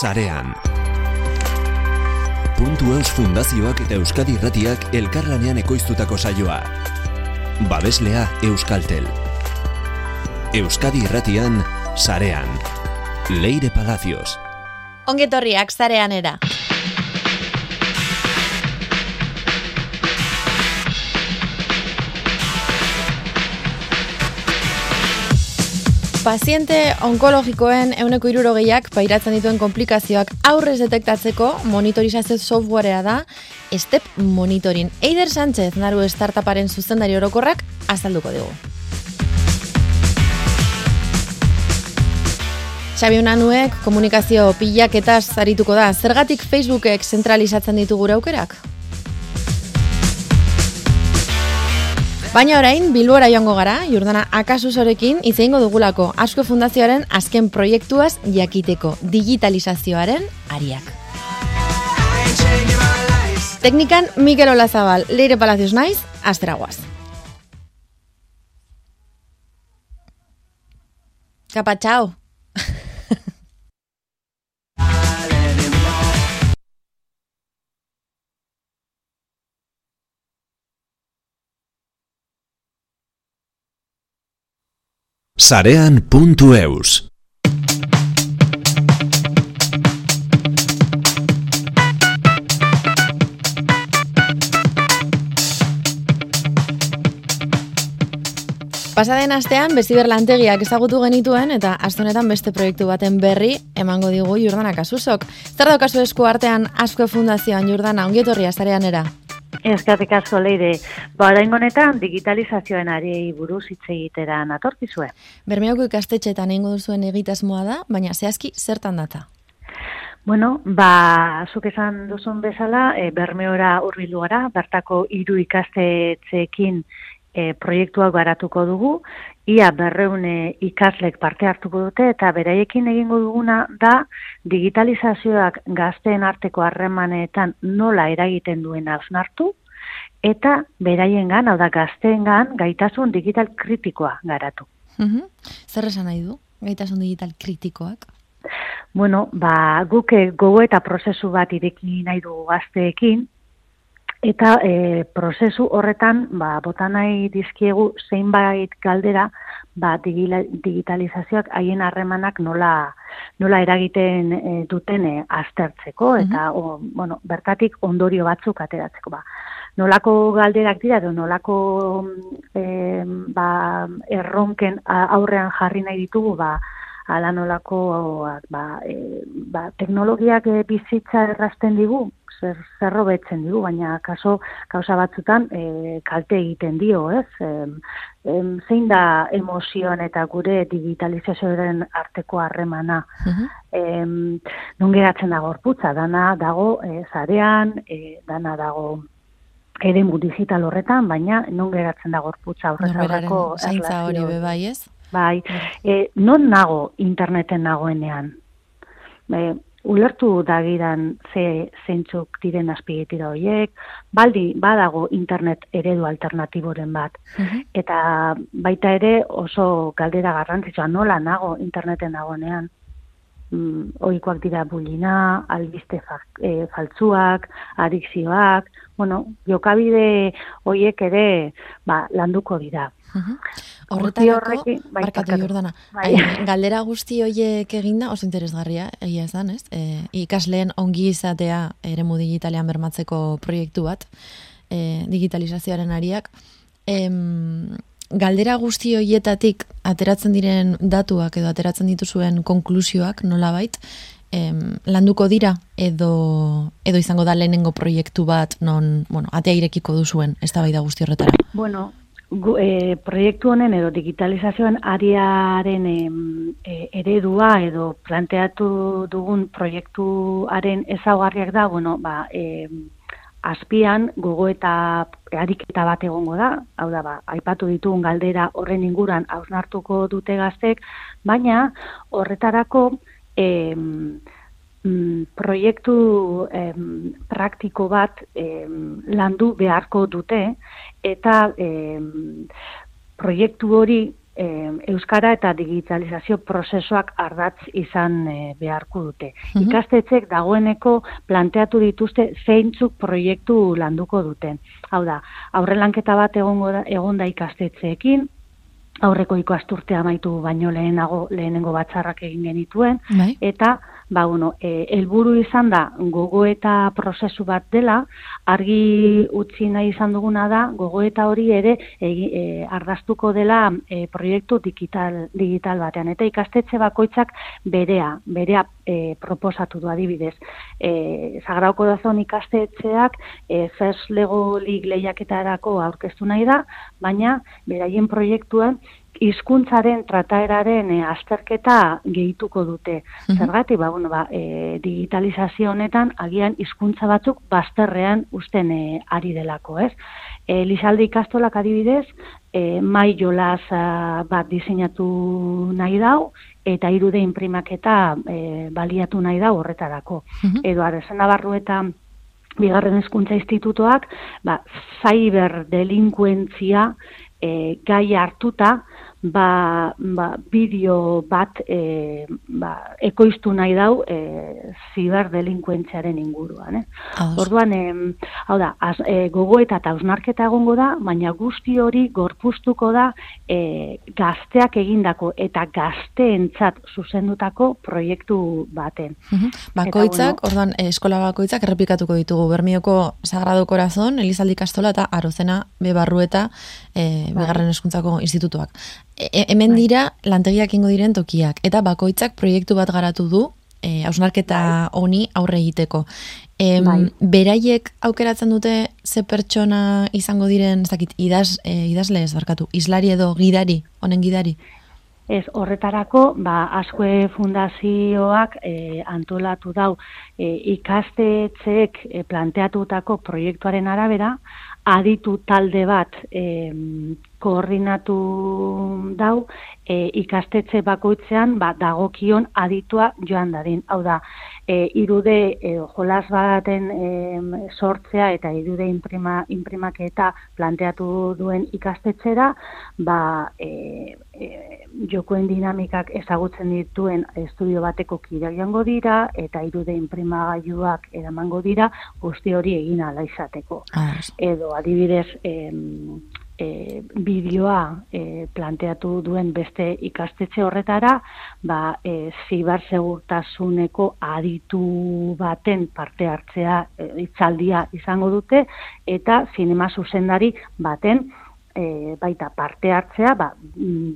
sarean. Puntu Eus Fundazioak eta Euskadi Irratiak elkarlanean ekoiztutako saioa. Babeslea Euskaltel. Euskadi Irratian sarean. Leire Palacios. Ongetorriak zarean era. Paziente onkologikoen euneko irurogeiak pairatzen dituen komplikazioak aurrez detektatzeko monitorizazio softwarea da Step Monitoring. Eider Sánchez, naru startuparen zuzendari orokorrak, azalduko dugu. Xabi Unanuek komunikazio pilaketaz zarituko da. Zergatik Facebookek zentralizatzen ditu gure aukerak? Baina orain, Bilbora joango gara, Jordana Akasusorekin izeingo dugulako Asko Fundazioaren azken proiektuaz jakiteko digitalizazioaren ariak. Teknikan Mikel Olazabal, Leire Palacios Naiz, Asteraguaz. Kapa, sarean.eus Pasaden astean, Beziber ezagutu genituen eta astonetan beste proiektu baten berri emango digu Jordana Kasusok. Zer daukazu esku artean asko fundazioan Jordana, ongietorria zarean era? Eskerrik asko leire, ba honetan digitalizazioen ari buruz hitz egitera natorkizue. Bermeoko ikastetxeetan eingo duzuen egitasmoa da, baina zehazki zertan data? Bueno, ba, zuk esan duzun bezala, e, Bermeora hurbildu gara, bertako hiru ikastetxeekin e, proiektuak garatuko dugu, ia berreune ikaslek parte hartuko dute, eta beraiekin egingo duguna da digitalizazioak gazteen arteko harremanetan nola eragiten duen hausnartu, eta beraien gan, hau da gazteen gan, gaitasun digital kritikoa garatu. Mm Zer esan nahi du, gaitasun digital kritikoak? Bueno, ba, guk gogo eta prozesu bat ireki nahi dugu gazteekin, Eta e, prozesu horretan, ba, bota nahi dizkiegu zeinbait galdera, ba, digitalizazioak haien harremanak nola, nola eragiten e, duten e, aztertzeko, eta o, bueno, bertatik ondorio batzuk ateratzeko. Ba. Nolako galderak dira, edo nolako e, ba, erronken aurrean jarri nahi ditugu, ba, ala nolako ba, e, ba, teknologiak e, bizitza errasten digu, zer zerro betzen digu, baina kaso kausa batzutan e, kalte egiten dio, ez? E, zein da emozioan eta gure digitalizazioaren arteko harremana. Uh non geratzen da gorputza, dana dago e, zarean, e, dana dago ere digital horretan, baina non geratzen da gorputza horretako zaintza hori bebai, ez? Bai, e, non nago interneten nagoenean? E, ulertu dagidan ze zentzuk diren azpigetira horiek, baldi badago internet eredu alternatiboren bat. Mhm. Eta baita ere oso galdera garrantzitsua nola nago interneten nagonean. Mm, oikoak dira bulina, albiste fa, e, faltzuak, adikzioak, bueno, jokabide horiek ere ba, landuko dira. Horretarako, bai, barkatu jordana, bai. galdera guzti horiek eginda, oso interesgarria, egia esan, ez? E, ikasleen ongi izatea eremu digitalean bermatzeko proiektu bat, e, digitalizazioaren ariak. E, galdera guzti horietatik ateratzen diren datuak edo ateratzen dituzuen konklusioak nola bait, landuko dira edo, edo izango da lehenengo proiektu bat non, bueno, atea irekiko duzuen, ez da bai da guzti horretara? Bueno, gu, e, proiektu honen edo digitalizazioan ariaren e, eredua edo planteatu dugun proiektuaren ezaugarriak da, bueno, ba, e, azpian gogo eta ariketa bat egongo da, hau da, ba, aipatu ditugun galdera horren inguran hausnartuko dute gaztek, baina horretarako e, proiektu em, praktiko bat em, landu beharko dute, eta e, proiektu hori euskara eta digitalizazio prozesuak ardatz izan e, beharko dute. Mm Ikastetxek dagoeneko planteatu dituzte zeintzuk proiektu landuko duten. Hau da, aurrelanketa bat egongo da, egon da ikastetxeekin, aurreko ikasturte amaitu baino lehenago lehenengo batzarrak egin genituen, bai. eta ba, bueno, e, elburu izan da gogoeta prozesu bat dela, argi utzi nahi izan duguna da, gogoeta hori ere e, e, ardaztuko dela e, proiektu digital, digital batean. Eta ikastetxe bakoitzak berea, berea e, proposatu du adibidez. E, Zagrauko dazon ikastetxeak e, First Lego League lehiaketarako aurkeztu nahi da, baina beraien proiektuan hizkuntzaren trataeraren e, azterketa gehituko dute. Mm Zergatik, ba, bueno, ba, e, digitalizazio honetan agian hizkuntza batzuk bazterrean usten e, ari delako, ez? E, Lizalde ikastolak adibidez, e, mai jolaz bat diseinatu nahi dau, eta irude inprimaketa e, baliatu nahi dau horretarako. Mm Edo, arrezen barru eta bigarren hezkuntza institutoak, ba, cyber delinkuentzia e, gai hartuta, ba, ba, bideo bat e, ba, ekoiztu nahi dau e, ziber delinkuentziaren inguruan. Eh? Orduan, e, hau da, az, e, gogo eta tausnarketa egongo da, baina guzti hori gorpustuko da e, gazteak egindako eta gazteentzat zuzendutako proiektu baten. Bakoitzak, orduan, eskola bakoitzak errepikatuko ditugu, Bermioko Sagrado Corazon, Elizaldi Kastola eta Arozena Bebarrueta, e, bai. Begarren Eskuntzako Institutuak. E, hemen bai. dira lantegiak ingo diren tokiak eta bakoitzak proiektu bat garatu du e, ausnarketa bai. honi aurre egiteko. E, beraiek aukeratzen dute ze pertsona izango diren, ez dakit, idaz, e, idazle ez barkatu, islari edo gidari, honen gidari? Ez horretarako, ba, askoe fundazioak e, antolatu dau e, ikastetxeek e, planteatutako proiektuaren arabera, aditu talde bat e, koordinatu dau e, ikastetxe bakoitzean ba, dagokion aditua joan dadin. Hau da, e, irude e, jolas baten e, sortzea eta irude imprima, imprimaketa planteatu duen ikastetxera, ba, e, e, jokoen dinamikak ezagutzen dituen estudio bateko kira joango dira eta irude imprimagailuak eramango dira guzti hori egin ala izateko. Ah, Edo adibidez, e, bideoa e, planteatu duen beste ikastetxe horretara, ba, e, zibar segurtasuneko aditu baten parte hartzea e, itzaldia izango dute, eta zinema zuzendari baten e, baita parte hartzea, ba,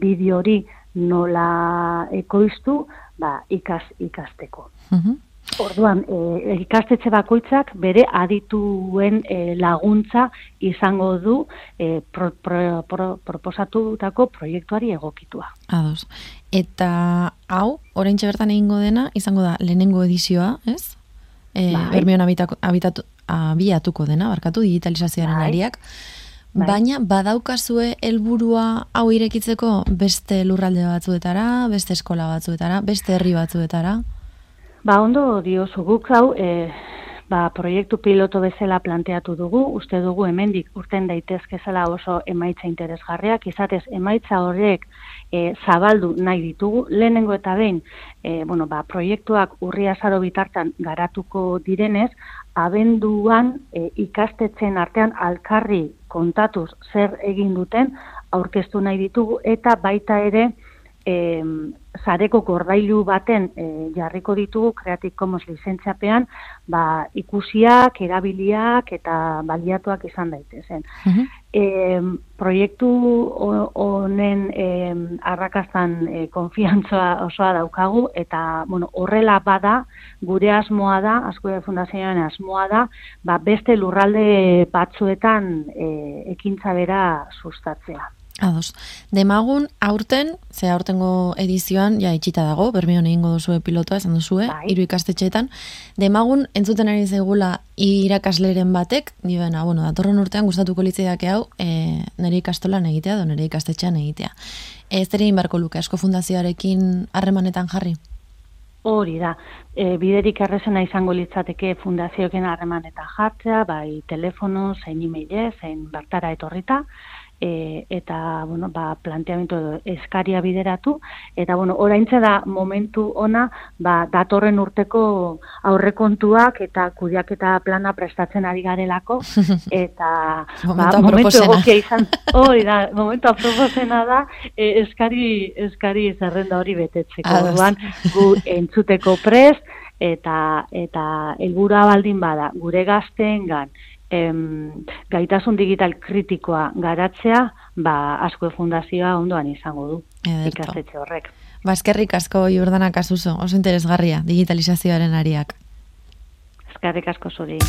bideo hori nola ekoiztu, ba, ikas, ikasteko. Mm Orduan, e, ikastetxe bakoitzak bere adituen e, laguntza izango du e, pro, pro, pro, proposatutako proiektuari egokitua. Ados. Eta hau, orain bertan egingo dena, izango da lehenengo edizioa, ez? E, bai. Bermion abitatu, abiatuko dena, barkatu, digitalizazioaren bai. ariak. Bai. Baina badaukazue helburua hau irekitzeko beste lurralde batzuetara, beste eskola batzuetara, beste herri batzuetara? Ba, ondo diozu guk hau, e, ba, proiektu piloto bezala planteatu dugu, uste dugu hemendik urten daitezke zela oso emaitza interesgarriak, izatez emaitza horrek e, zabaldu nahi ditugu, lehenengo eta behin, e, bueno, ba, proiektuak urria zaro bitartan garatuko direnez, abenduan e, ikastetzen artean alkarri kontatuz zer egin duten, aurkeztu nahi ditugu, eta baita ere, e, zareko gordailu baten e, jarriko ditugu Creative Commons lizentziapean ba, ikusiak, erabiliak eta baliatuak izan daitezen. Uh proiektu honen e, arrakastan e, konfiantzoa osoa daukagu eta bueno, horrela bada gure asmoa da, asko fundazioaren asmoa da, ba, beste lurralde batzuetan e, ekintza bera sustatzea. Ados. Demagun, aurten, ze aurtengo edizioan, ja, itxita dago, bermion egingo duzue pilotoa, esan duzue, bai. iru ikastetxeetan. Demagun, entzuten ari zegula irakasleren batek, dibena, bueno, datorren urtean gustatuko litzeidak hau, e, nire ikastolan egitea, do nire ikastetxean egitea. Ez ere inbarko luke, asko fundazioarekin harremanetan jarri? Hori da, e, biderik errezena izango litzateke fundazioken harremanetan jartzea, bai telefono, zein e zein bartara etorrita, e, eta bueno, ba, planteamentu edo eskaria bideratu, eta bueno, oraintze da momentu ona ba, datorren urteko aurrekontuak eta kudiak eta plana prestatzen ari garelako, eta ba, momentu egokia izan, hori da, momentu aproposena da, e, eskari, eskari zerrenda hori betetzeko, orduan, gu entzuteko prest, eta eta helbura baldin bada. Gure gazteengan em, gaitasun digital kritikoa garatzea, ba, asko fundazioa ondoan izango du ikastetxe horrek. Ba, eskerrik asko Jordana Kasuso, oso interesgarria digitalizazioaren ariak. Eskerrik asko zuri.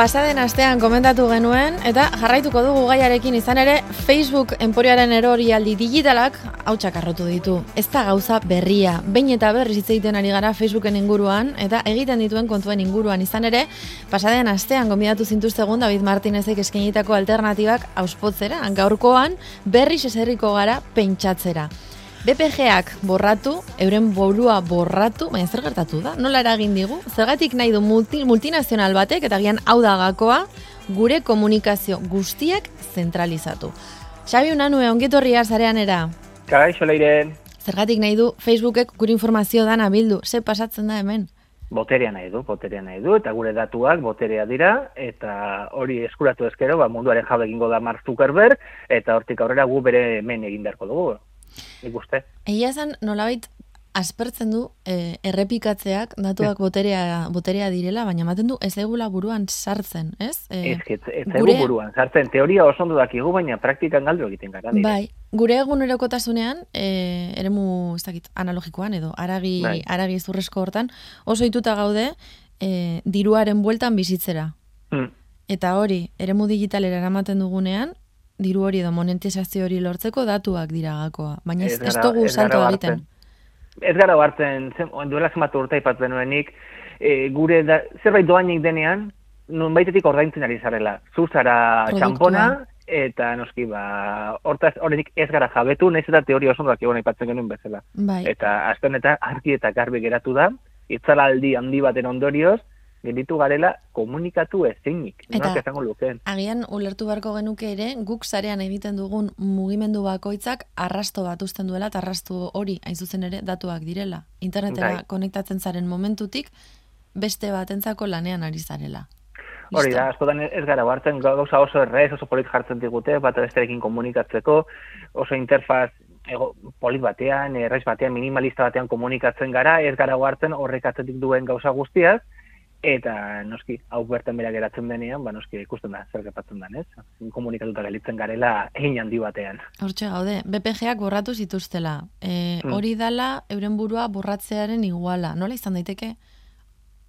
Pasaden astean komentatu genuen, eta jarraituko dugu gaiarekin izan ere, Facebook enporiaren erorialdi digitalak hautsak arrotu ditu. Ez da gauza berria, bain eta berriz hitz egiten ari gara Facebooken inguruan, eta egiten dituen kontuen inguruan izan ere, pasaden astean gombidatu zintuztegun David Martinezek eskenitako alternatibak auspotzera, gaurkoan berriz eserriko gara pentsatzera. BPGak borratu, euren borua borratu, baina zer gertatu da? Nola eragin digu? Zergatik nahi du multi, multinazional batek, eta gian hau da gakoa, gure komunikazio guztiak zentralizatu. Xabi Unanue, ongetorria zarean era? Karai, soleiren. Zergatik nahi du Facebookek gure informazio dana bildu, ze pasatzen da hemen? Boterea nahi du, boterea nahi du, eta gure datuak boterea dira, eta hori eskuratu ezkero, ba, munduaren jabe egingo da Mark Zuckerberg, eta hortik aurrera gu bere men egin beharko dugu nik uste. Egia esan, nolabait, aspertzen du e, errepikatzeak datuak boterea, boterea direla, baina ematen du ez egula buruan sartzen, ez? E, ez, ez, gure... buruan sartzen, teoria oso ondo dakigu, baina praktikan galdu egiten gara. Bai, gure egun erokotasunean, e, eremu, ez dakit, analogikoan edo, aragi, bai. aragi zurresko hortan, oso ituta gaude, e, diruaren bueltan bizitzera. Hmm. Eta hori, eremu digitalera eramaten dugunean, diru hori edo monetizazio hori lortzeko datuak dira gakoa. Baina ez, ez dugu salto egiten. Ez gara hartzen, duela zenbat urte ipatzen nuenik, e, gure da, zerbait doainik denean, nun baitetik ordaintzen ari zarela. Zuzara txampona, eta noski ba, hortaz horrenik ez gara jabetu, nahiz eta teoria oso egon aipatzen genuen bezala. Bai. Eta azten eta argi eta garbi geratu da, itzalaldi handi baten ondorioz, gelditu garela komunikatu ezinik. Eta no, lukeen. agian ulertu beharko genuke ere, guk zarean egiten dugun mugimendu bakoitzak arrasto bat usten duela, eta arrasto hori, hain zuzen ere, datuak direla. Internetera Dai. konektatzen zaren momentutik, beste batentzako lanean ari zarela. Hori da, askotan ez gara hartzen gauza oso errez, oso polit jartzen digute, bat besterekin komunikatzeko, oso interfaz ego, polit batean, errez batean, minimalista batean komunikatzen gara, ez gara hartzen horrek duen gauza guztiaz, eta noski hau bertan bera geratzen denean ba noski ikusten da zer gertatzen den ez? Komunikatuta gelitzen garela egin handi batean. Hortxe gaude BPGak borratu zituztela. E, hori dala euren burua borratzearen iguala. Nola izan daiteke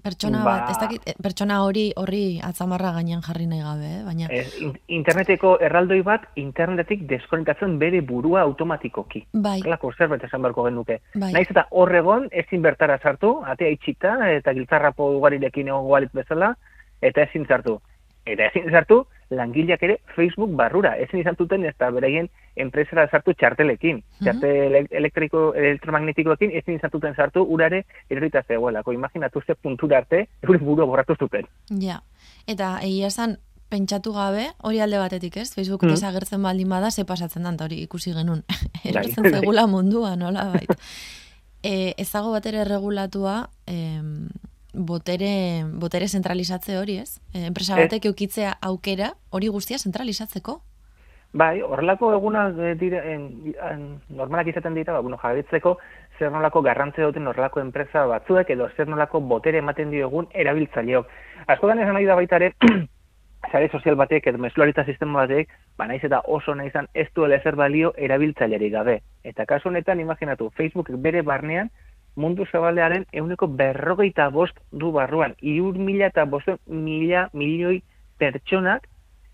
pertsona ba, bat, ez dakit, eh, pertsona hori horri atzamarra gainean jarri nahi gabe, eh? baina... interneteko erraldoi bat, internetetik deskonektatzen bere burua automatikoki. Bai. Klako zerbait esan beharko genuke. Bai. Naiz eta horregon, ezin bertara sartu, atea itxita, eta giltzarrapo ugarirekin egon gualit bezala, eta ezin sartu. Eta ezin sartu, langileak ere Facebook barrura. Ezin izan zuten ez da beraien enpresara sartu txartelekin. Uh Txartel elektriko, elektromagnetikoekin ezin izan zuten sartu urare erorita zegoelako. Imaginatu ze puntura arte, euren buru borratu zuten. Ja, eta egia esan, pentsatu gabe, hori alde batetik ez, Facebook mm. desagertzen baldin bada, ze pasatzen dan, hori ikusi genuen. Bai. Erortzen zegula mundua, nola bait. E, ezago bat ere regulatua, em, botere, botere zentralizatze hori, ez? E, enpresa batek eukitzea aukera hori guztia zentralizatzeko? Bai, horrelako egunak eh, dire, en, en, normalak izaten dira, ba, bueno, jabetzeko, zer nolako garrantzea duten horrelako enpresa batzuek, edo zer nolako botere ematen diogun erabiltzaileok. Asko esan nahi da baita ere, sare sozial batek edo mesularita sistema batek, ba naiz eta oso naizan ez duela ezer balio erabiltzaileari gabe. Eta kasu honetan, imaginatu, Facebook bere barnean, mundu zabalearen euneko berrogeita bost du barruan. Iur mila eta bost mila milioi pertsonak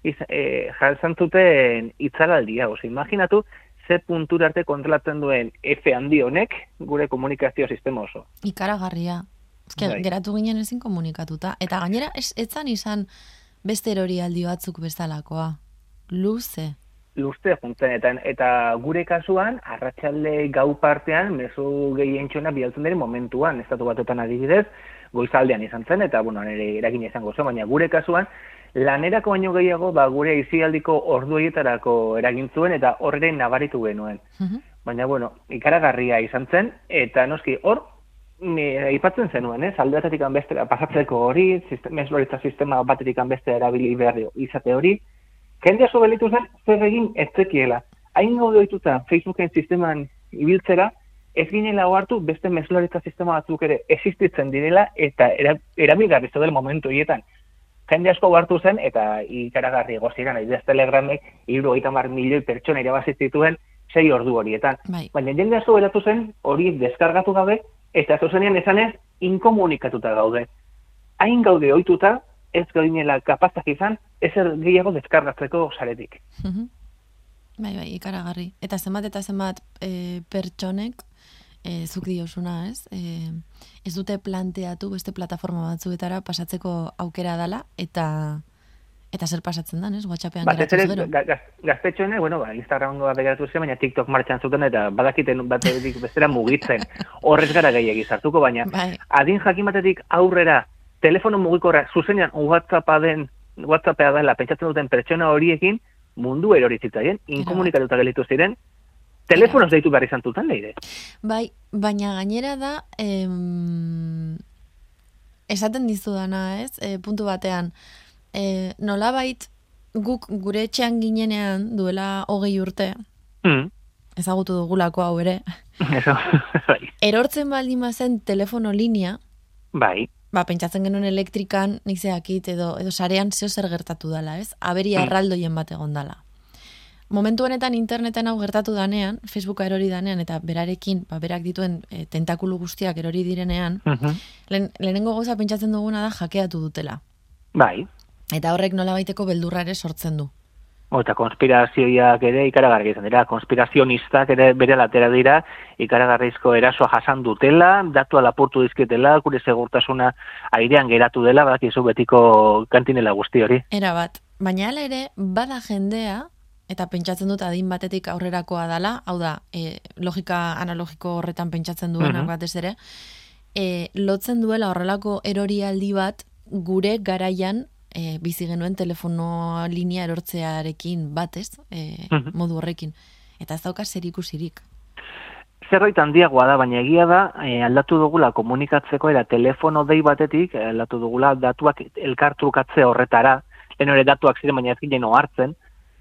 iz, e, jalzan zuten itzalaldia. Oso, imaginatu, ze puntura arte kontrolatzen duen F handi honek gure komunikazio sistema oso. Ikaragarria. Ezke, bai. geratu ginen ezin komunikatuta. Eta gainera, ez, etzan izan beste erori aldi batzuk bezalakoa. Luze luze funtzen, eta, gure kasuan, arratsalde gau partean, mezu gehientxona bialtzen dira momentuan, estatu batutan adibidez, goizaldean izan zen, eta bueno, nire eragin izango zen, baina gure kasuan, lanerako baino gehiago, ba, gure izialdiko orduetarako eragin zuen, eta horre nabaritu genuen. Mhm. Baina, bueno, ikaragarria izan zen, eta noski, hor, aipatzen zenuen, ez? Aldeatetik bestera pasatzeko hori, sistema, sistema batetik bestera erabili behar izate hori, Jende aso belitu zen, zer egin ez zekiela. Hain gaude dituta Facebooken sisteman ibiltzera, ez ginela hartu beste mesularitza sistema batzuk ere existitzen direla eta erabilgarri era, momentu hietan. Jende asko hartu zen eta ikaragarri goziran, nahi ez telegramek, iru mar milioi pertsona irabazitzituen sei ordu horietan. Bai. Baina jende asko beratu zen hori deskargatu gabe eta zuzenean esanez inkomunikatuta gaude. Hain gaude ohituta ez gainela kapazak izan, ez gehiago deskargatzeko saretik. bai, bai, ikaragarri. Eta zenbat eta zenbat e, pertsonek, e, zuk diosuna, ez? E, ez dute planteatu beste plataforma batzuetara pasatzeko aukera dala, eta eta zer pasatzen da, ez? WhatsAppean geratuz gero. Gaztetxoene, bueno, ba, Instagramoa begeratu zen, baina TikTok martxan zuten, eta badakiten bat bestera mugitzen. Horrez gara gehiagi sartuko, baina bai. adin jakimatetik aurrera telefono mugikorra zuzenean WhatsAppa den WhatsAppea dela pentsatzen duten pertsona horiekin mundu erori zitzaien, inkomunikatuta gelitu ziren, telefonoz deitu behar izan tutan leire. Bai, baina gainera da, em, esaten dizu dana, ez? E, puntu batean, e, nola bait, guk gure etxean ginenean duela hogei urte, mm. ezagutu dugulako hau ere, bai. erortzen baldin mazen telefono linea, bai ba, pentsatzen genuen elektrikan, nik zeakit, edo, edo sarean zeo zer gertatu dela, ez? Aberi mm. arraldoien bat egon dela. Momentu honetan interneten hau gertatu danean, Facebooka erori danean, eta berarekin, ba, berak dituen e, tentakulu guztiak erori direnean, mm lehenengo goza pentsatzen duguna da jakeatu dutela. Bai. Eta horrek nola baiteko beldurrare sortzen du. O, eta konspirazioiak ere ikaragarri izan dira, konspirazionistak ere bere latera dira, ikaragarrizko erasoa jasan dutela, datu alapurtu dizketela, gure segurtasuna airean geratu dela, bak izu betiko kantinela guzti hori. Era bat, baina ala ere, bada jendea, eta pentsatzen dut adin batetik aurrerakoa dala, hau da, e, logika analogiko horretan pentsatzen duena uh batez ere, e, lotzen duela horrelako erorialdi bat gure garaian e, bizi genuen telefono linea erortzearekin batez, e, modu horrekin. Eta ez dauka zer ikusirik. Zerbait handiagoa da, baina egia da, e, aldatu dugula komunikatzeko era telefono dei batetik, e, aldatu dugula datuak elkartrukatze horretara, lehen hori datuak ziren baina ez ginen hartzen,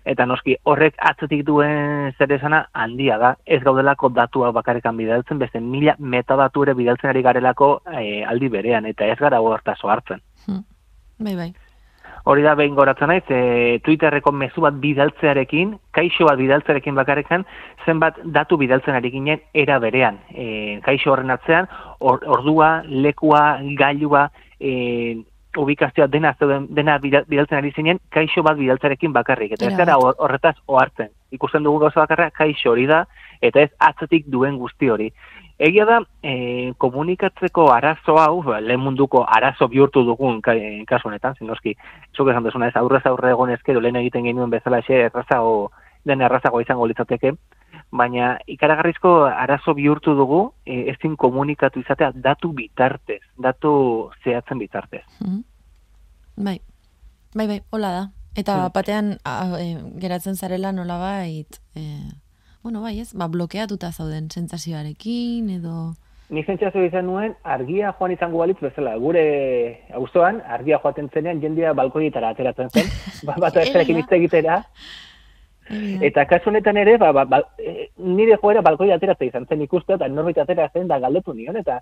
eta noski horrek atzetik duen zer esana handia da, ez gaudelako datuak bakarrikan bidaltzen, beste mila metadatu ere bidaltzen ari garelako e, aldi berean, eta ez gara hortazo hartzen. Hmm. Bai, bai hori da behin goratzen naiz, e, Twitterreko mezu bat bidaltzearekin, kaixo bat bidaltzearekin bakarekan, zenbat datu bidaltzen ari ginen era berean. E, kaixo horren atzean, ordua, lekua, gailua, e, ubikazioa dena, dena bidaltzen ari zinen, kaixo bat bidaltzearekin bakarrik. Eta ez gara horretaz ohartzen. Ikusten dugu gauza bakarra, kaixo hori da, eta ez atzetik duen guzti hori. Egia da, e, komunikatzeko arazo hau, ba, lehen munduko arazo bihurtu dugun kasu honetan, zinoski, zuk esan duzuna ez, aurrez aurre egon ezkero lehen egiten genuen bezala xe, errazago, den errazago izango litzateke, baina ikaragarrizko arazo bihurtu dugu, e, ezin komunikatu izatea datu bitartez, datu zehatzen bitartez. Mm Bai, bai, bai, hola da. Eta mm. batean e, geratzen zarela nola bait, e, bueno, bai ez, ba, blokeatuta zauden sentsazioarekin edo... Ni sentsazio izan nuen, argia joan izango balitz bezala, gure auzoan argia joaten zenean, jendia balkoietara ateratzen zen, ba, bat ezkerekin egitera, Eta kasu honetan ere, ba, ba, ba, e, nire joera balkoi ateratzen izan zen ikuste, eta norbait ateratzen da galdetu nion, eta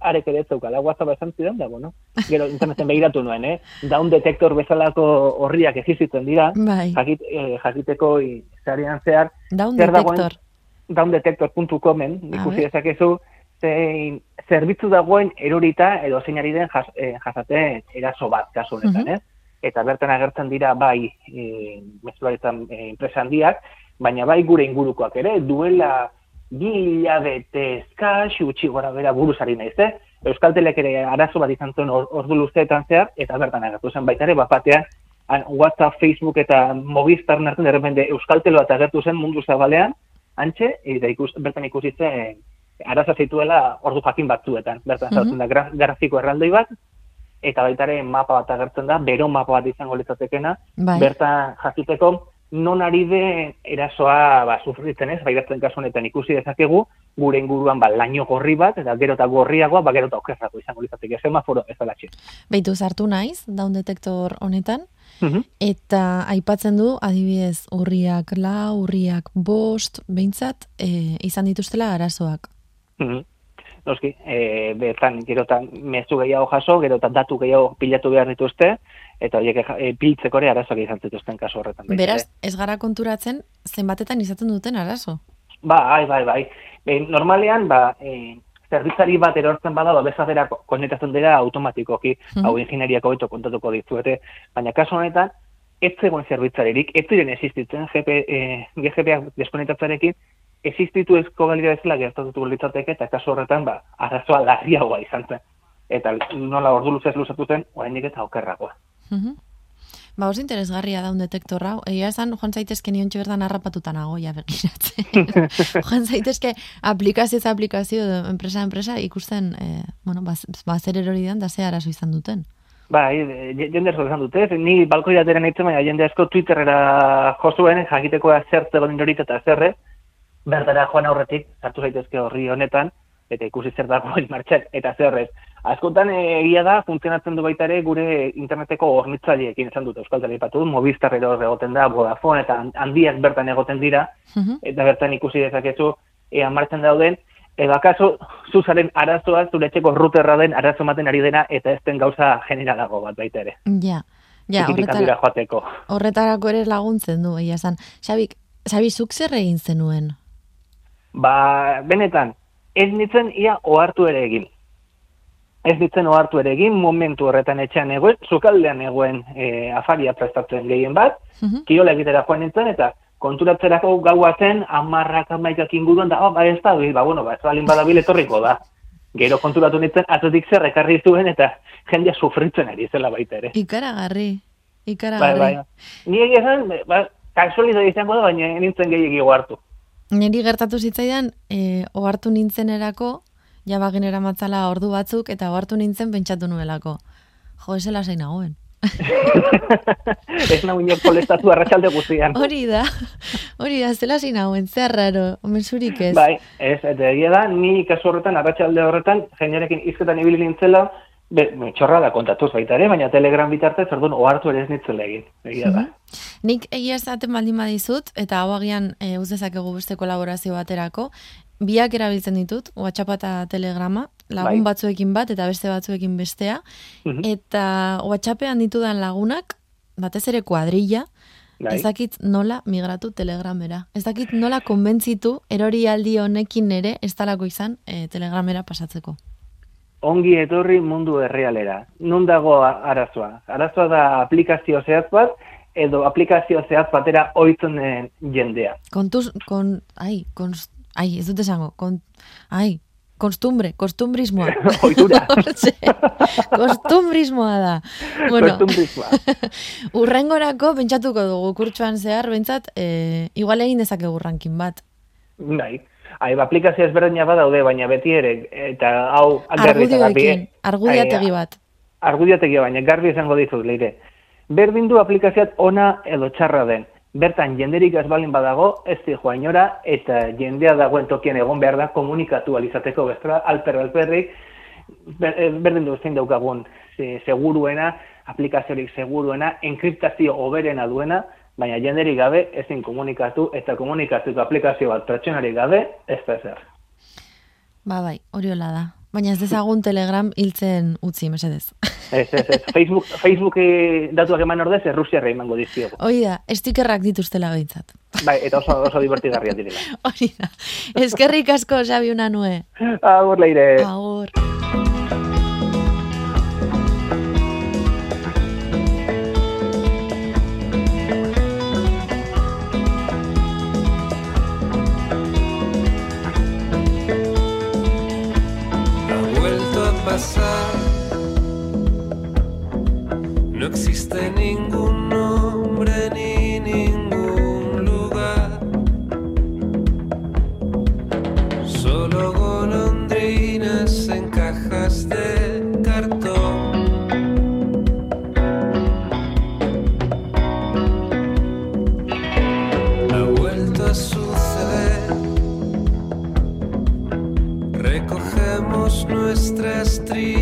arek ere zeukala, WhatsApp esan zidan da, bueno, gero interneten behiratu nuen, eh? Down detector bezalako horriak egizitzen dira, bai. jakit, eh, jakiteko zarean zehar. Down detector. Downdetector.comen, ikusi dezakezu, zein zerbitzu dagoen erorita edo zeinari den jas, eh, jasaten eraso bat kasu honetan, uh eh? eta bertan agertzen dira bai e, mezularetan e, enpresa handiak, baina bai gure ingurukoak ere, duela bi hilabete eskas, utxi gora bera buruzari naiz, eh? Euskaltelek ere arazo bat izan zuen ordu luzeetan zehar, eta bertan agertu zen baita ere, bapatean, WhatsApp, Facebook eta Movistar nartzen derrepende Euskaltelo eta agertu zen mundu zabalean, antxe, eta ikus, bertan ikusitzen araza zituela ordu jakin batzuetan. Bertan, mm -hmm. da grafiko erraldoi bat, eta baita ere mapa bat agertzen da, bero mapa bat izango litzatekena, bai. berta jakiteko non ari de erasoa ba, sufritzen ez, bai kasu honetan ikusi dezakegu, gure inguruan ba, laino gorri bat, eta gero eta gorriagoa, ba, gero eta okerrako izango litzateke, semaforo ez da Beitu zartu naiz, daun detektor honetan, mhm. eta aipatzen du, adibidez, urriak la, urriak bost, behintzat, e, izan dituztela arazoak. Mm noski, e, bezan, gero eta mezu gehiago jaso, gero eta datu gehiago pilatu behar dituzte, eta horiek e, piltzeko ere arazoak izan zituzten kasu horretan. Beraz, ez gara konturatzen, zenbatetan izaten duten arazo? Ba, bai, bai, bai. E, normalean, ba, e, zerbitzari bat erortzen bada, ba, bezadera konektatzen dira automatikoki, mm hau ingenieriako beto kontatuko dizuete, baina kasu honetan, ez zegoen zerbitzaririk, ez ziren existitzen, GP, eh, GGP-ak deskonektatzarekin, existitu ezko galira ezela gertatutu litzateke, eta kasu horretan, ba, arrazoa larriagoa izan zen. Eta nola ordu luzez luzatu zen, oraindik eta okerrakoa. Mm Ba, oso interesgarria da un detektor hau. Egia esan, joan zaitezke nion berdan harrapatutan agoia begiratzen. joan zaitezke aplikazio ez aplikazio, enpresa enpresa, ikusten, eh, bueno, ba, ba zer erori da ze arazo izan duten. Ba, jende asko izan dute, ni balkoi datera nahitzen, baina jende asko Twitterera jozuen, jakiteko zertze godin eta zerre, berdara joan aurretik, sartu zaitezke horri honetan, eta ikusi zer dago martxan, eta zerrez. Askotan eh, egia da, funtzionatzen du baita ere gure interneteko hornitzaileekin esan dut Euskal Telepatu, Movistar ero egoten da, Vodafone eta handiak bertan egoten dira, eta bertan ikusi dezakezu, ea martzen dauden, Eba kaso, zuzaren arazoa, zure etxeko ruterra den arazo maten ari dena, eta ez den gauza generalago bat baita ere. Ja, ja horretara, horretarako ere laguntzen du, egia san. Xabik, Xabi, zuk zer egin zenuen? Ba, benetan, ez nitzen ia ohartu ere egin. Ez ditzen ohartu ere egin, momentu horretan etxean egoen, zukaldean egoen e, afaria prestatzen gehien bat, uh -huh. kiola egitera joan nintzen, eta konturatzerako gauaten amarrak amaikak inguruan da, oh, ba ez da, ba, bueno, ba, ez balin badabil etorriko da. Gero konturatu nintzen, atletik zer ekarri zuen, eta jendea sufritzen ari zela baita ere. Ikaragarri, ikaragarri. Bai, bai. Ni egia ba, kasualidad izango da, baina nintzen gehiagio hartu. Neri gertatu zitzaidan, e, ohartu nintzen erako, jaba genera matzala ordu batzuk, eta ohartu nintzen pentsatu nuelako. Jo, esela zein nagoen. ez inok kolestatu arratxalde guztian. Hori da, hori da, zela zein nagoen, zer raro, omen zurik ez. Bai, ez, eta egia da, ni kasu horretan, arratxalde horretan, jenerarekin izketan ibili nintzela, Be, txorra da kontatuz baita ere, baina telegram bitartez, orduan, ohartu ere ez nitzen egin, egia da. Mhm. Nik egia esaten baldin badizut, eta hau agian e, uzezakegu beste kolaborazio baterako, biak erabiltzen ditut, WhatsApp eta Telegrama, lagun bai. batzuekin bat eta beste batzuekin bestea, mhm. eta WhatsAppean ditudan lagunak, batez ere kuadrilla, bai. ez dakit nola migratu Telegramera. Ez dakit nola konbentzitu erori aldi honekin ere ez talako izan e, Telegramera pasatzeko ongi etorri mundu errealera. Nun dago arazoa? Arazoa da aplikazio zehaz bat, edo aplikazio zehaz batera oitzen jendea. Kontuz, kon, ai, konst, ai, ez dut esango, kon, ai, kostumbre, kostumbrismoa. Oitura. kostumbrismoa da. Bueno, kostumbrismoa. urrengorako, pentsatuko dugu kurtsuan zehar, bentsat, e, igual egin dezakegu rankin bat. Bai, Ai, ba, aplikazio ezberdina badaude, baina beti ere, eta hau... Argudioekin, argudiategi bat. Argudiategi baina garbi esango dizut, leire. Berdin du aplikazioat ona edo txarra den. Bertan, jenderik ez balin badago, ez di joainora, eta jendea dagoen tokien egon behar da komunikatu alizateko bestra, alper alperrik, eh, berdin du zein daukagun seguruena, aplikaziorik seguruena, enkriptazio oberena duena, baina jenderik gabe ezin komunikatu eta komunikazio aplikazio bat pertsonari gabe ez da zer. Ba bai, hori da. Baina ez dezagun Telegram hiltzen utzi, mesedez. Ez, ez, ez. Facebook, Facebook datuak eman ordez, Rusia emango dizkio. Hoi da, estikerrak dituztela behintzat. Bai, eta oso, oso divertigarria direla. Hori da. Eskerrik asko, Xabi, una nue. Agur, leire. Agur. No existe ningún nombre ni ningún lugar. Solo golondrinas en cajas de cartón. Ha vuelto a suceder. Recogemos nuestras tripas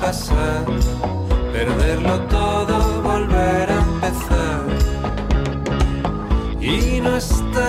pasar, perderlo todo, volver a empezar. Y no estar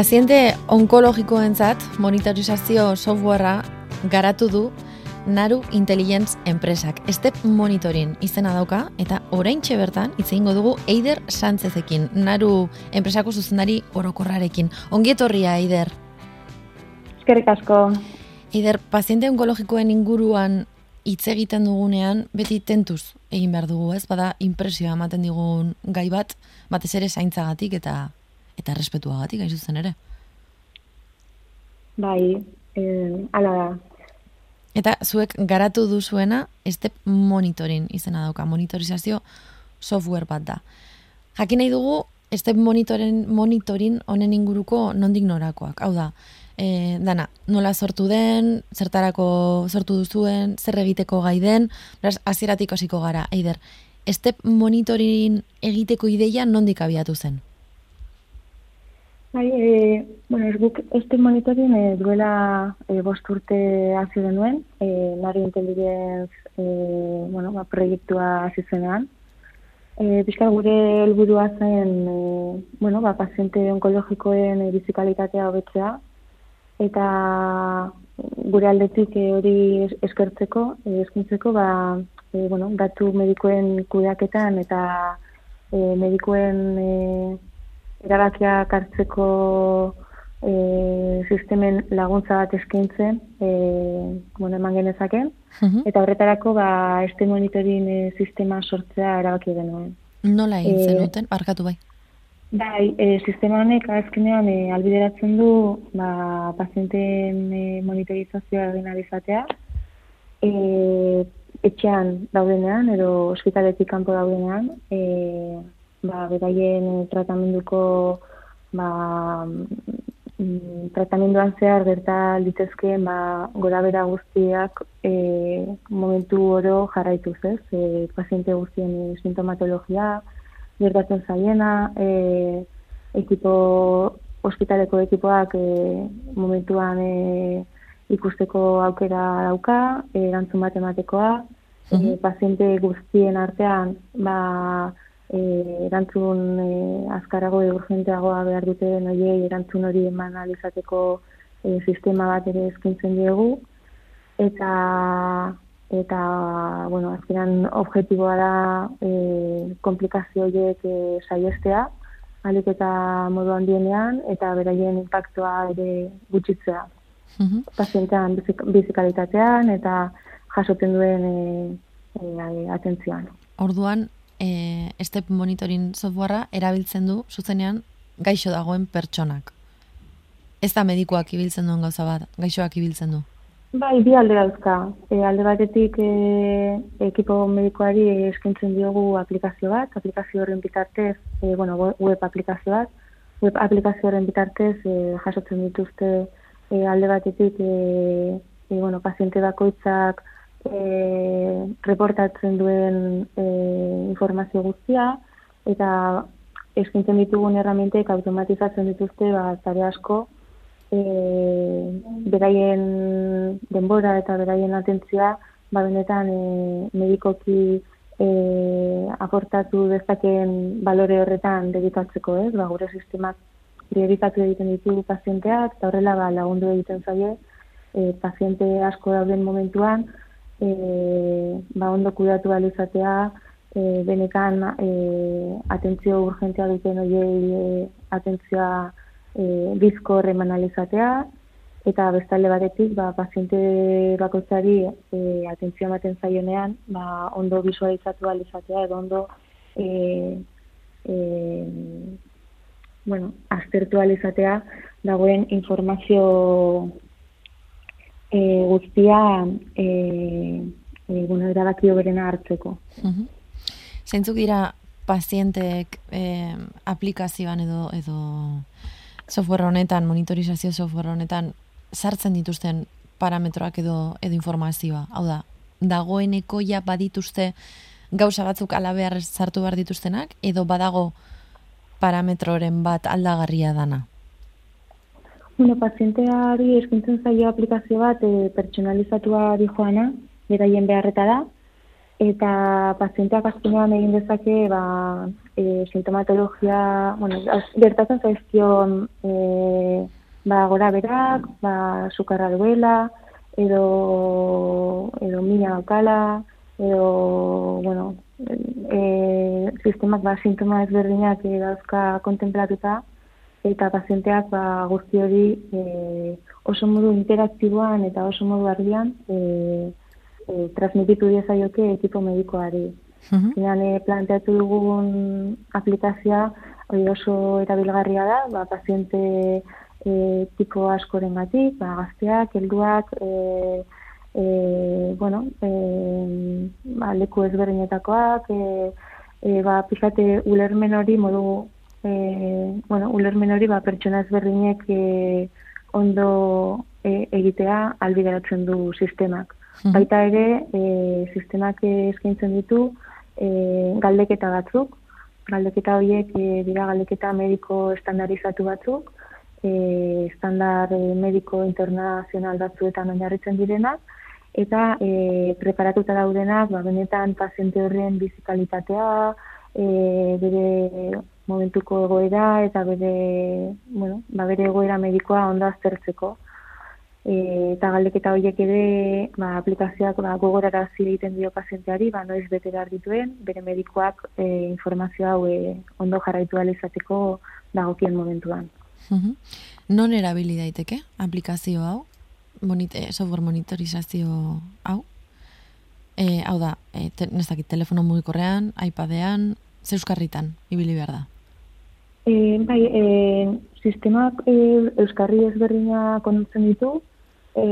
Paziente onkologikoentzat monitorizazio softwarea garatu du Naru Intelligence enpresak. Step Monitoring izena dauka eta oraintxe bertan hitz egingo dugu Eider Sánchezekin, Naru enpresako zuzendari orokorrarekin. Ongi etorria Eider. Eskerrik asko. Eider, paziente onkologikoen inguruan hitz egiten dugunean beti tentuz egin behar dugu, ez? Bada impresioa ematen digun gai bat, batez ere zaintzagatik eta eta respetuagatik, hain zuzen ere. Bai, eh, ala da. Eta zuek garatu duzuena Step Monitoring izena dauka, monitorizazio software bat da. Jakin nahi dugu Step Monitoring, monitoring honen inguruko nondik norakoak. Hau da, e, dana, nola sortu den, zertarako sortu duzuen, zer egiteko gai den, beraz, hasieratik hasiko gara, eider. Step Monitoring egiteko ideia nondik abiatu zen? Bai, e, bueno, ez guk este monitorin e, duela e, bost urte hasi denuen, e, Nari Intelligence e, bueno, ba, proiektua hasi zenean. E, Bizka gure helburua zen, e, bueno, ba, paziente onkologikoen e, bizikalitatea hobetzea, eta gure aldetik e, hori es- eskertzeko, e, eskuntzeko, ba, e, bueno, datu medikoen kudeaketan eta e, medikoen e, erabakiak hartzeko e, sistemen laguntza bat eskaintzen, e, bueno, eman genezaken, Mhm. eta horretarako ba, este monitorin e, sistema sortzea erabaki genuen. Nola egin Eh, zenuten, barkatu bai. Bai, e, sistema honek azkenean e, albideratzen du ba, pazienteen e, monitorizazioa egin alizatea, e, etxean daudenean, edo ospitaletik kanpo daudenean, e, ba, beraien tratamenduko ba, mm, tratamenduan zehar gerta litezkeen ba, gora bera guztiak e, momentu oro jarraituz, ez? E, paziente guztien sintomatologia, gertatzen zaiena, e, ekipo, ospitaleko ekipoak e, momentuan e, ikusteko aukera dauka, erantzun bat ematekoa, e, paziente guztien artean, ba, e, erantzun e, azkarago e, urgenteagoa behar dute noiei erantzun hori eman alizateko e, sistema bat ere eskintzen diegu, eta eta bueno, azkenan objektiboa da e, komplikazio horiek e, saiestea, alik eta modu handienean, eta beraien impactoa ere gutxitzea. Mm Pazientean bizikalitatean eta jasoten duen e, e, atentzioan. Orduan, e, step monitoring softwarea erabiltzen du, zuzenean, gaixo dagoen pertsonak. Ez da medikoak ibiltzen duen gauza bat, gaixoak ibiltzen du. Bai, bi alde dauzka. E, alde batetik e, ekipo medikoari eskentzen diogu aplikazio bat, aplikazio horren bitartez, e, bueno, web aplikazio bat, web aplikazio horren bitartez e, jasotzen dituzte e, alde batetik e, e, bueno, paziente bakoitzak e, reportatzen duen e, informazio guztia, eta eskentzen ditugun erramientek automatizatzen dituzte ba, zare asko, e, beraien denbora eta beraien atentzioa ba benetan e, medikoki e, aportatu dezaken balore horretan dedikatzeko, ez? Ba, gure sistemak prioritatu egiten ditugu pazienteak, eta horrela ba, lagundu egiten zaie, e, paziente asko dauden momentuan, e, ba, ondo kudatu alizatea, e, benetan e, atentzio urgentzia duten oiei e, atentzioa e, bizko horreman alizatea, eta bestalde batetik, ba, paziente bakoitzari e, atentzio ematen zaionean, ba, ondo visualizatu alizatea, edo ondo e, e, bueno, aztertu alizatea, dagoen informazio e, guztia e, e, bueno, erabakio berena hartzeko. Zentzuk dira pazienteek eh, aplikazioan edo, edo software honetan, monitorizazio software honetan, sartzen dituzten parametroak edo edo informazioa. Hau da, dagoeneko ja badituzte gauza batzuk alabear sartu behar dituztenak, edo badago parametroren bat aldagarria dana? Bueno, pazienteari eskintzen zaio aplikazio bat e, pertsonalizatua di joana, beraien beharreta da, eta pazienteak azkenean egin dezake ba, e, sintomatologia, bueno, gertatzen zaizkion e, ba, gora berak, ba, sukarra duela, edo, edo mina daukala, edo, bueno, e, sistemak ba, sintoma ezberdinak e, dauzka kontemplatuta, eta pazienteak ba, guzti hori e, oso modu interaktiboan eta oso modu argian e, e, transmititu diezaioke ekipo medikoari. Uh planteatu dugun aplikazioa hori oso erabilgarria da, ba, paziente e, tipo askoren gatik, ba, gazteak, helduak, e, e, bueno, e, ba, leku ezberdinetakoak, e, e, ba, pixate ulermen hori modu, e, bueno, ulermen hori ba, pertsona ezberdinek e, ondo e, egitea albideratzen du sistemak. Baita ere, e, sistemak eskaintzen ditu, e, galdeketa batzuk, galdeketa horiek e, dira galdeketa mediko estandarizatu batzuk, e, estandar e, mediko internazional batzuetan oinarritzen direnak, eta e, preparatuta daudenak, ba, benetan paziente horren bizikalitatea, e, bere momentuko egoera eta bere, bueno, ba, bere egoera medikoa ondo aztertzeko e, eta galdeketa horiek ere ba, aplikazioak ba, gogorara egiten dio pazienteari, ba, noiz bete behar dituen, bere medikoak e, informazio hau e, ondo jarraitu alizateko dagokien momentuan. Uh Non erabili daiteke aplikazio hau? Monite, software monitorizazio hau? E, hau da, e, te, telefono mugikorrean, iPadean, zeuskarritan, ibili behar da? E, bai, e, sistemak e, Euskarri ezberdina kondutzen ditu, e,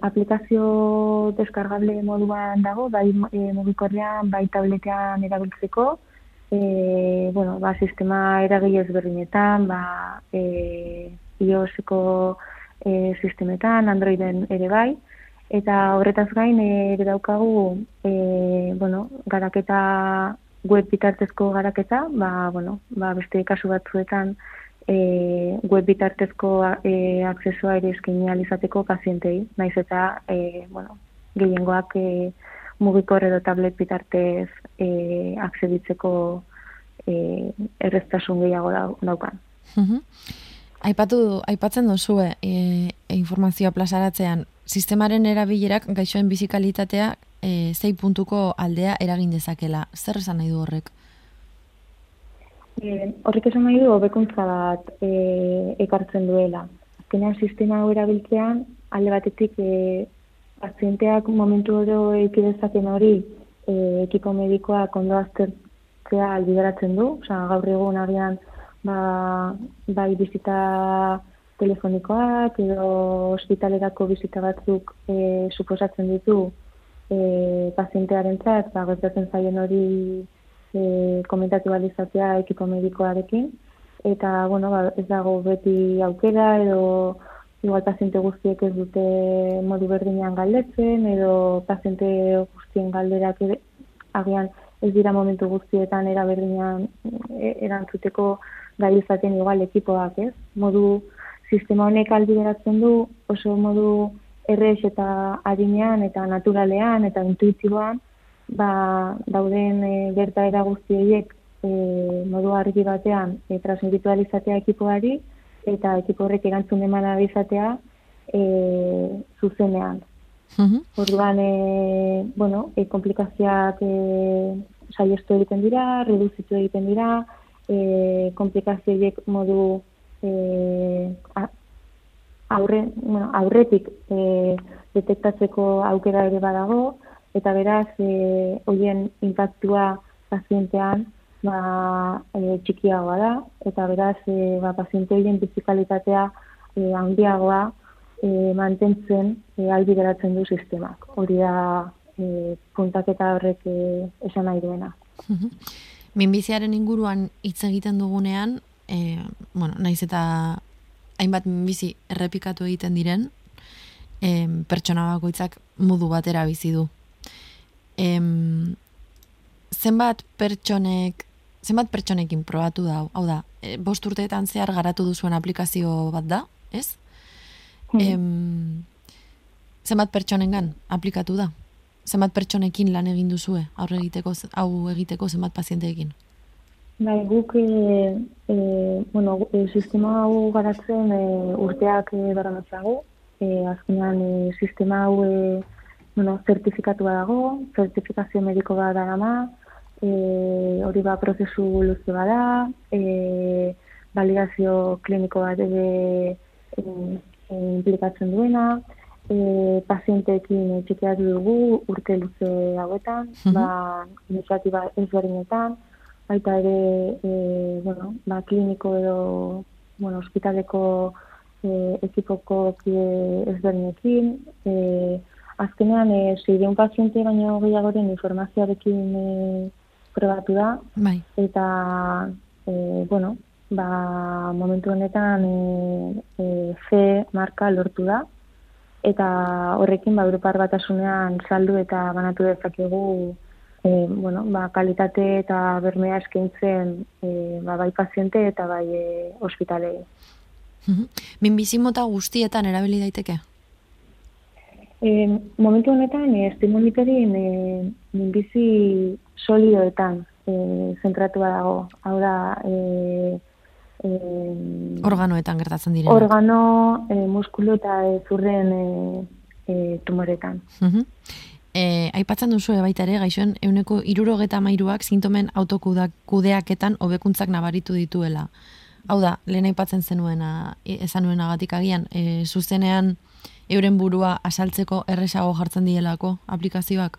aplikazio deskargable moduan dago, bai e, mugikorrean, bai tabletean erabiltzeko, e, bueno, ba, sistema eragile ezberdinetan, ba, e, iOSeko e, sistemetan, Androiden ere bai, eta horretaz gain ere daukagu e, bueno, garaketa web bitartezko garaketa, ba, bueno, ba, beste kasu batzuetan e, web bitartezko e, aksesua ere eskaini alizateko pazientei, naiz eta e, bueno, gehiengoak e, mugikor edo tablet bitartez e, akseditzeko e, erreztasun gehiago daukan. Aipatu, aipatzen duzue e, e, informazioa plazaratzean, sistemaren erabilerak gaixoen bizikalitatea e, zei puntuko aldea eragin dezakela. Zer esan nahi du horrek? E, horrek esan nahi du hobekuntza bat e, ekartzen duela. Azkenean sistema hau erabiltzean, alde batetik e, pazienteak momentu oro ekidezaken hori e, ekipo medikoa kondo aztertzea albideratzen du. Osa, gaur egun agian ba, bai bizita telefonikoak edo ospitalerako bizita batzuk e, suposatzen ditu e, pazientearen txat, ba, gertatzen zaien hori e, komentatu balizatzea ekipo medikoarekin, eta, bueno, ba, ez dago beti aukera edo igual paziente guztiek ez dute modu berdinean galdetzen edo paziente guztien galderak ere, agian ez dira momentu guztietan era berdinean e, erantzuteko gai izaten igual ekipoak, ez? Modu sistema honek aldiberatzen du oso modu errex eta harinean eta naturalean eta intuitiboan ba, dauden e, gertaera guzti horiek e, modu argi batean e, transmitualizatea ekipoari eta ekipo horrek erantzun eman izatea e, zuzenean. Mhm. Orduan, e, bueno, e, komplikazioak e, saiestu egiten dira, reduzitu egiten dira, e, komplikazioiek modu e, aurre, bueno, aurretik e, detektatzeko aukera ere badago, eta beraz, e, hoien impactua pazientean ba, e, txikiagoa da, eta beraz, e, ba, paziente horien bizikalitatea e, handiagoa e, mantentzen e, albideratzen du sistemak. Hori da e, puntaketa horrek e, esan nahi duena. Minbiziaren inguruan hitz egiten dugunean, e, bueno, naiz eta hainbat bizi errepikatu egiten diren, e, pertsona bakoitzak modu batera bizi du. E, zenbat pertsonek, zenbat pertsonekin probatu da, hau da, e, bost urteetan zehar garatu duzuen aplikazio bat da, ez? Mm. zenbat pertsonengan aplikatu da? Zenbat pertsonekin lan egin duzue, aurre egiteko, hau egiteko zenbat pazienteekin? Bai, guk e, e, bueno, e, sistema hau garatzen e, urteak e, baramatzago. E, azkenean e, sistema hau e, bueno, zertifikatu dago, zertifikazio mediko bat da gama, e, hori ba prozesu luze bada, e, validazio kliniko bat ere e, e, implikatzen duena, e, pazienteekin e, txekeatu dugu urte luze hauetan, mm -hmm. ba, iniziatiba ezberdinetan, baita ere e, bueno, ba, kliniko edo bueno, ospitaleko e, ekipoko kide ezberdinekin. E, azkenean, e, zeideun paziente baino gehiagoren informazioarekin e, probatu da. Bai. Eta, e, bueno, ba, momentu honetan e, e, C marka lortu da. Eta horrekin, ba, Europar batasunean saldu eta banatu dezakegu e, bueno, ba, kalitate eta bermea eskaintzen e, ba, bai paziente eta bai e, ospitalei. Minbizimota guztietan erabili daiteke? E, momentu honetan, e, estimoniterin e, minbizi solidoetan e, zentratua dago. Hau da, e, e, organoetan gertatzen diren. Organo, e, muskulo eta e, zurren e, e, tumoretan. E, aipatzen duzu baita ere, gaixoen, euneko irurogeta mairuak sintomen autokudeaketan hobekuntzak nabaritu dituela. Hau da, lehen aipatzen zenuena, e, esan nuen agatik agian, e, zuzenean euren burua asaltzeko erresago jartzen dielako aplikazioak?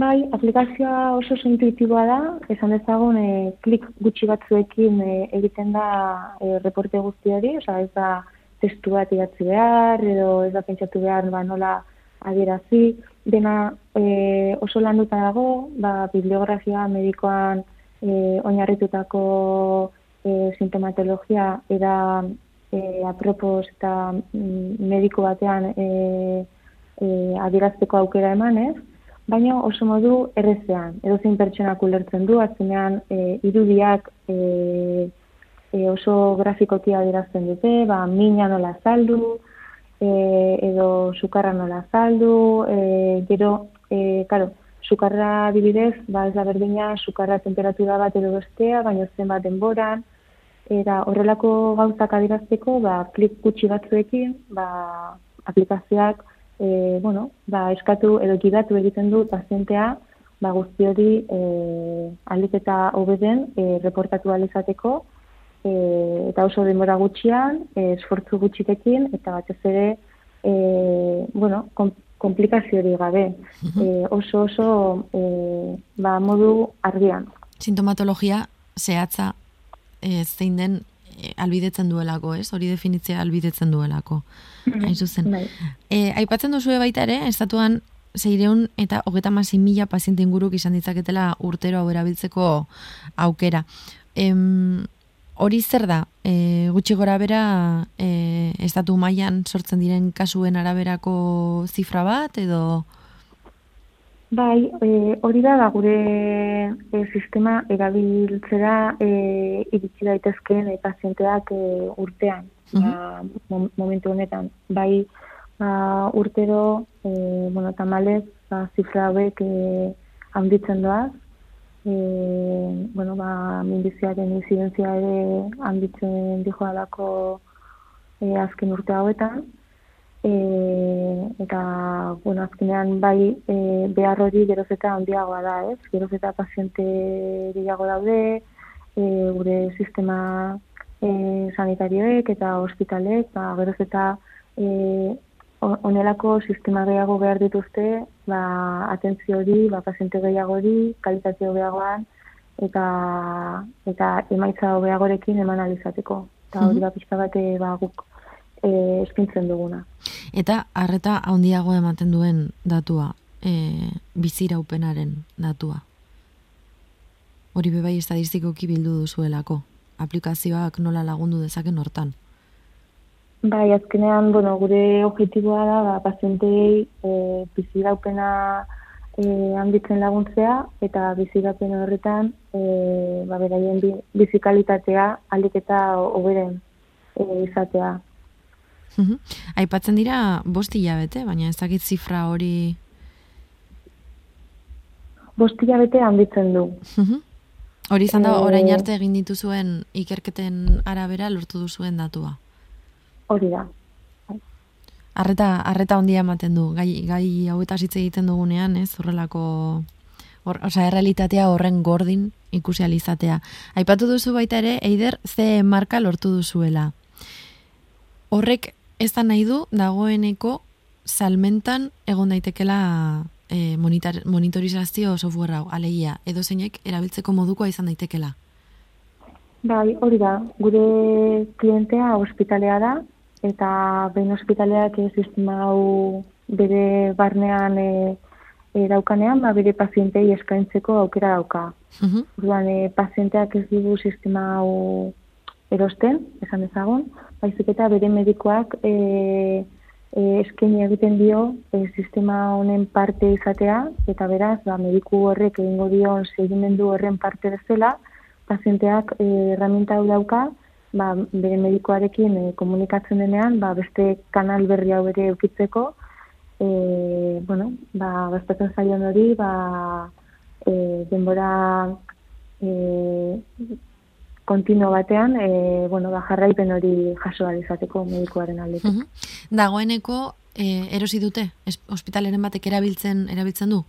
Bai, aplikazioa oso intuitiboa da, esan dezagun e, klik gutxi batzuekin e, egiten da e, reporte guzti hori, oza, ez da testu bat idatzi behar, edo ez da pentsatu behar ba, nola adierazi, dena e, oso landuta dago, ba, bibliografia medikoan e, oinarritutako e, sintomatologia era e, apropos eta mm, mediko batean e, e, adierazteko aukera emanez, baina oso modu errezean. Edo zein pertsonak ulertzen du, azkenean e, irudiak e, e, oso grafikoki adierazten dute, ba, mina nola saldu, e, edo sukarra nola saldu, e, gero, e, karo, sukarra adibidez, ba, ez da berdina, sukarra temperatura bat edo bestea, baina zen bat denboran, eta horrelako gauzak adierazteko, ba, klik gutxi batzuekin, ba, aplikazioak, e, bueno, ba, eskatu edo gidatu egiten du pazientea ba, guzti hori e, alik eta hobeden e, reportatu alizateko e, eta oso denbora gutxian, e, esfortzu gutxitekin eta batez ere e, bueno, kom, komplikazio hori gabe. E, oso oso e, ba, modu argian. Sintomatologia zehatza e, zein den e, albidetzen duelako, ez? Hori definitzea albidetzen duelako. Hain zuzen. Bai. E, aipatzen duzu baita ere, estatuan zeireun eta hogeta masi mila paziente inguruk izan ditzaketela urtero hau erabiltzeko aukera. Em, hori zer da, e, gutxi gora bera, e, estatu mailan sortzen diren kasuen araberako zifra bat, edo... Bai, e, hori da, da gure e, sistema erabiltzera e, iritsi daitezkeen e, pazienteak e, urtean, ba, momentu honetan. Bai, ba, urtero, e, bueno, tamalez, ba, zifra hauek e, handitzen doaz, e, bueno, ba, minbiziaren incidentzia ere handitzen dijo alako e, azken urte hauetan, e, eta bueno, azkenean bai e, behar hori geroz eta handiagoa da, ez? Geroz eta paziente gehiago daude, e, gure sistema e, sanitarioek eta ospitalek, ba, geroz eta e, onelako sistema gehiago behar dituzte, ba, atentzio hori, ba, paziente gehiago hori, kalitatio gehiagoan, eta, eta emaitza hobeagorekin eman alizateko. Eta hori da pixka bate ba, guk e, eskintzen duguna. Eta harreta handiago ematen duen datua, e, biziraupenaren datua. Hori bebai estadistikoki bildu duzuelako. Aplikazioak nola lagundu dezaken hortan. Bai, azkenean, bueno, gure objetiboa da, ba, pazientei e, biziraupena e, handitzen laguntzea, eta biziraupen horretan, e, ba, beraien bizikalitatea aldik eta oberen e, izatea. Aipatzen dira bosti hilabete, baina ez dakit zifra hori... Bosti hilabete handitzen du. Hori izan da, e... orain arte egin dituzuen ikerketen arabera lortu duzuen datua. Hori da. Arreta, arreta ondia ematen du, gai, gai hau eta egiten dugunean, ez, horrelako, or, oza, errealitatea horren gordin ikusi alizatea. Aipatu duzu baita ere, eider, ze marka lortu duzuela. Horrek ez da nahi du dagoeneko salmentan egon daitekela e, monitorizazio software hau, alegia, edo zeinek erabiltzeko modukoa izan daitekela? Bai, hori da, gure klientea ospitalea da, eta behin ospitaleak ez sistema hau bere barnean e, e, daukanean, ba, bere pazientei eskaintzeko aukera dauka. Uh -huh. e, pazienteak ez dugu sistema hau erosten, esan ezagun, baizik eta bere medikoak e, e, eskaini egiten dio e, sistema honen parte izatea, eta beraz, ba, mediku horrek egingo dion segimendu horren parte bezala, pazienteak e, herramienta hau dauka, ba, bere medikoarekin e, komunikatzen denean, ba, beste kanal berri hau ere eukitzeko, e, bueno, ba, bastatzen zaion hori, ba, e, denbora e, kontinu batean, e, bueno, ba, jarraipen hori jaso izateko medikoaren aldetik. Uh Dagoeneko, e, erosi dute, ospitaleren batek erabiltzen erabiltzen du?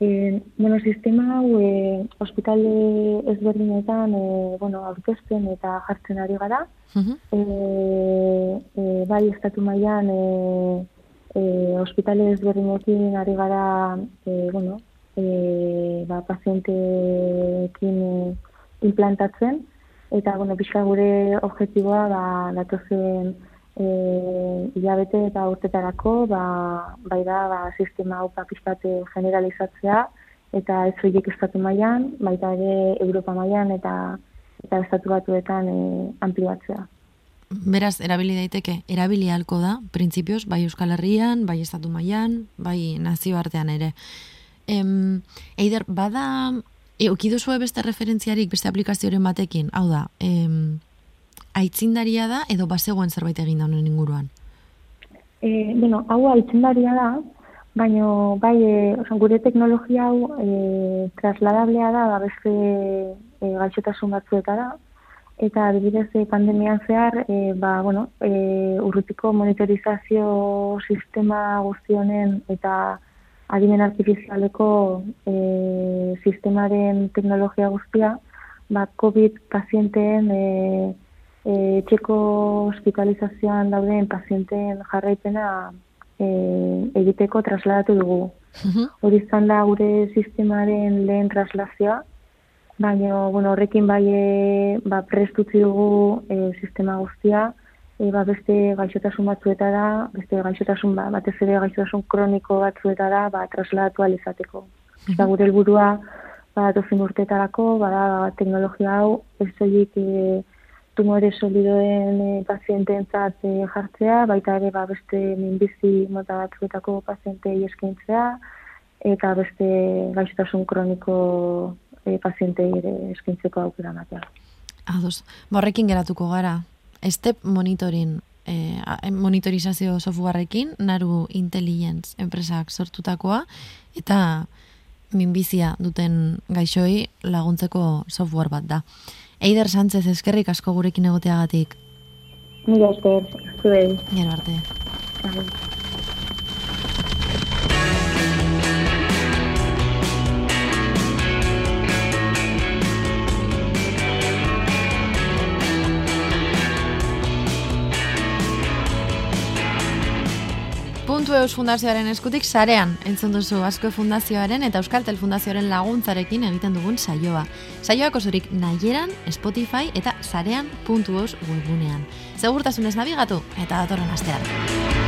E, bueno, sistema hau, e, ospitale ezberdinetan, e, bueno, aurkezten eta jartzen ari gara. Uh e, e, bai, estatu mailan, e, e, ospitale ezberdinekin ari gara, e, bueno, e, ba, pazienteekin e, implantatzen, eta, bueno, pixka gure objektiboa, ba, datozen e, hilabete eta urtetarako, ba, bai da, ba, sistema hau papistate generalizatzea, eta ez zoiek estatu mailan, baita ere Europa mailan eta eta estatu batuetan e, ampliatzea. Beraz, erabili daiteke, erabili halko da, printzipioz, bai Euskal Herrian, bai Estatu mailan, bai nazioartean ere. Em, eider, bada, eukidu zue beste referentziarik, beste aplikazioaren batekin, hau da, em, aitzindaria da, edo basegoen zerbait egin da honen inguruan? E, bueno, hau aitzindaria da, baina bai, e, osan, gure teknologia hau e, trasladablea da, da ba, beste e, gaixotasun batzuetara, eta adibidez e, pandemian zehar, e, ba, bueno, e, urrutiko monitorizazio sistema guztionen eta adimen artifizialeko e, sistemaren teknologia guztia, ba, COVID pazienteen e, e, txeko hospitalizazioan dauden pazienteen jarraipena e, egiteko trasladatu dugu. Hori izan da gure sistemaren lehen traslazioa, Baina, bueno, horrekin bai e, ba, prestutzi dugu e, sistema guztia, e, ba, beste gaixotasun batzuetara, beste gaixotasun, ba, batez ere gaixotasun kroniko batzuetara, ba, trasladatu alizateko. Mm -hmm. gure helburua ba, dozin urtetarako, ba, ba, teknologia hau, ez zoik e, tumore solidoen e, pazienteentzat e, jartzea, baita ere ba, beste minbizi mota batzuetako pazientei eskaintzea, eta beste gaixotasun kroniko e, pazientei ere eskintzeko aukera matea. Ados, borrekin ba, geratuko gara, step monitoring, e, monitorizazio softwareekin, naru intelligence enpresak sortutakoa, eta minbizia duten gaixoi laguntzeko software bat da. Eider Sánchez eskerrik asko gurekin egoteagatik. Mila esker, zuei. Gero arte. Puntu Eus Fundazioaren eskutik sarean entzun duzu Asko Fundazioaren eta Euskaltel Fundazioaren laguntzarekin egiten dugun saioa. Saioak osorik nahieran, Spotify eta sarean puntu webgunean. Segurtasunez nabigatu eta datorren astean.